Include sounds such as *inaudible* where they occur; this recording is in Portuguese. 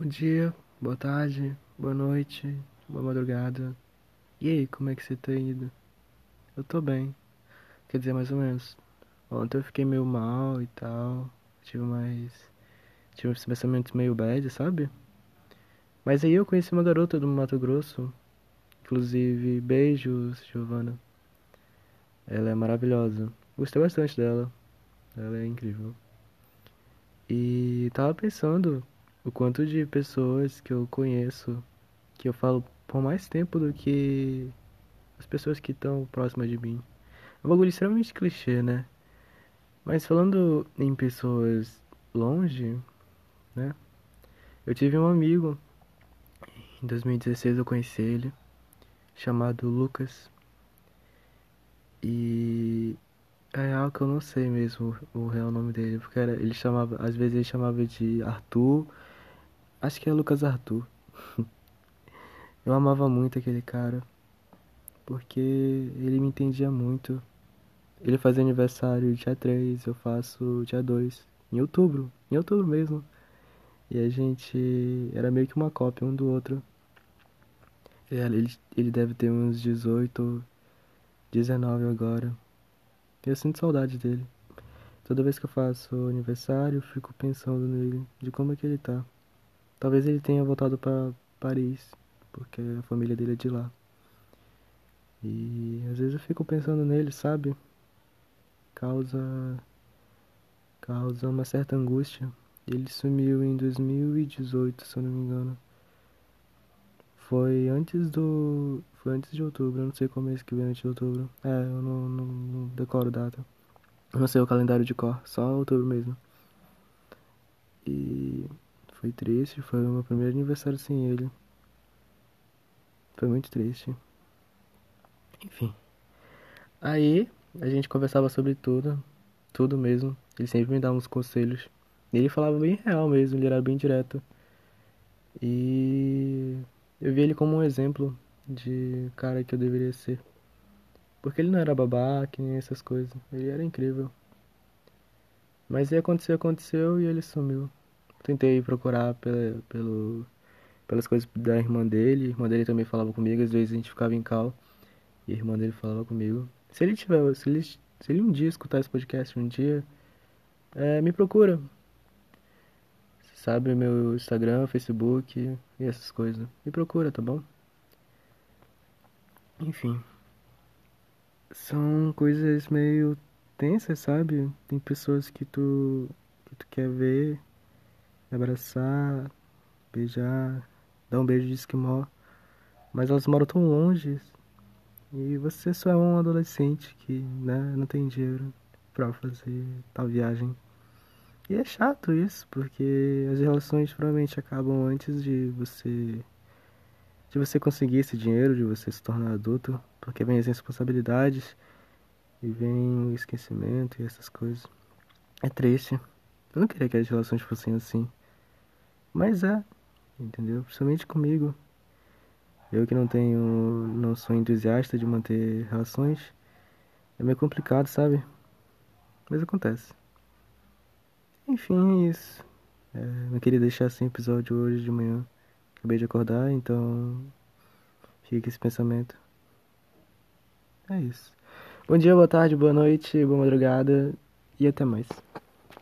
Bom dia, boa tarde, boa noite, boa madrugada. E aí, como é que você tá indo? Eu tô bem. Quer dizer, mais ou menos. Ontem eu fiquei meio mal e tal. Tive mais. Tive uns pensamentos meio bad, sabe? Mas aí eu conheci uma garota do Mato Grosso. Inclusive, beijos, Giovana. Ela é maravilhosa. Gostei bastante dela. Ela é incrível. E tava pensando o quanto de pessoas que eu conheço, que eu falo por mais tempo do que as pessoas que estão próximas de mim. É um bagulho extremamente clichê, né? Mas falando em pessoas longe, né? Eu tive um amigo, em 2016 eu conheci ele, chamado Lucas. E é real que eu não sei mesmo o real nome dele, porque era, ele chamava, às vezes ele chamava de Arthur, Acho que é Lucas Arthur. *laughs* Eu amava muito aquele cara. Porque ele me entendia muito. Ele fazia aniversário dia 3, eu faço dia 2. Em outubro. Em outubro mesmo. E a gente era meio que uma cópia um do outro. Ele, ele deve ter uns 18, 19 agora. Eu sinto saudade dele. Toda vez que eu faço aniversário, eu fico pensando nele, de como é que ele tá. Talvez ele tenha voltado para Paris, porque a família dele é de lá. E às vezes eu fico pensando nele, sabe? Causa causa uma certa angústia. Ele sumiu em 2018, se eu não me engano. Foi antes do. Foi antes de outubro, eu não sei como é que vem antes de outubro. É, eu não, não, não decoro data. Eu não sei o calendário de cor, só outubro mesmo. Foi triste, foi o meu primeiro aniversário sem ele. Foi muito triste. Enfim. Aí a gente conversava sobre tudo, tudo mesmo. Ele sempre me dava uns conselhos. E ele falava bem real mesmo, ele era bem direto. E eu vi ele como um exemplo de cara que eu deveria ser. Porque ele não era babaca nem essas coisas. Ele era incrível. Mas aí aconteceu, aconteceu e ele sumiu. Tentei procurar pela, pelo, pelas coisas da irmã dele. A irmã dele também falava comigo, às vezes a gente ficava em cal e a irmã dele falava comigo. Se ele tiver, se ele, se ele um dia escutar esse podcast, um dia, é, me procura. Você sabe meu Instagram, Facebook e essas coisas. Me procura, tá bom? Enfim. São coisas meio tensas, sabe? Tem pessoas que tu que tu quer ver abraçar, beijar, dar um beijo de esquimó. Mas elas moram tão longe e você só é um adolescente que né, não tem dinheiro para fazer tal viagem. E é chato isso, porque as relações provavelmente acabam antes de você de você conseguir esse dinheiro, de você se tornar adulto, porque vem as responsabilidades e vem o esquecimento e essas coisas. É triste. Eu não queria que as relações fossem assim. Mas é, entendeu? Principalmente comigo. Eu que não tenho, não sou entusiasta de manter relações, é meio complicado, sabe? Mas acontece. Enfim, é isso. É, não queria deixar sem episódio hoje de manhã. Acabei de acordar, então fica esse pensamento. É isso. Bom dia, boa tarde, boa noite, boa madrugada e até mais.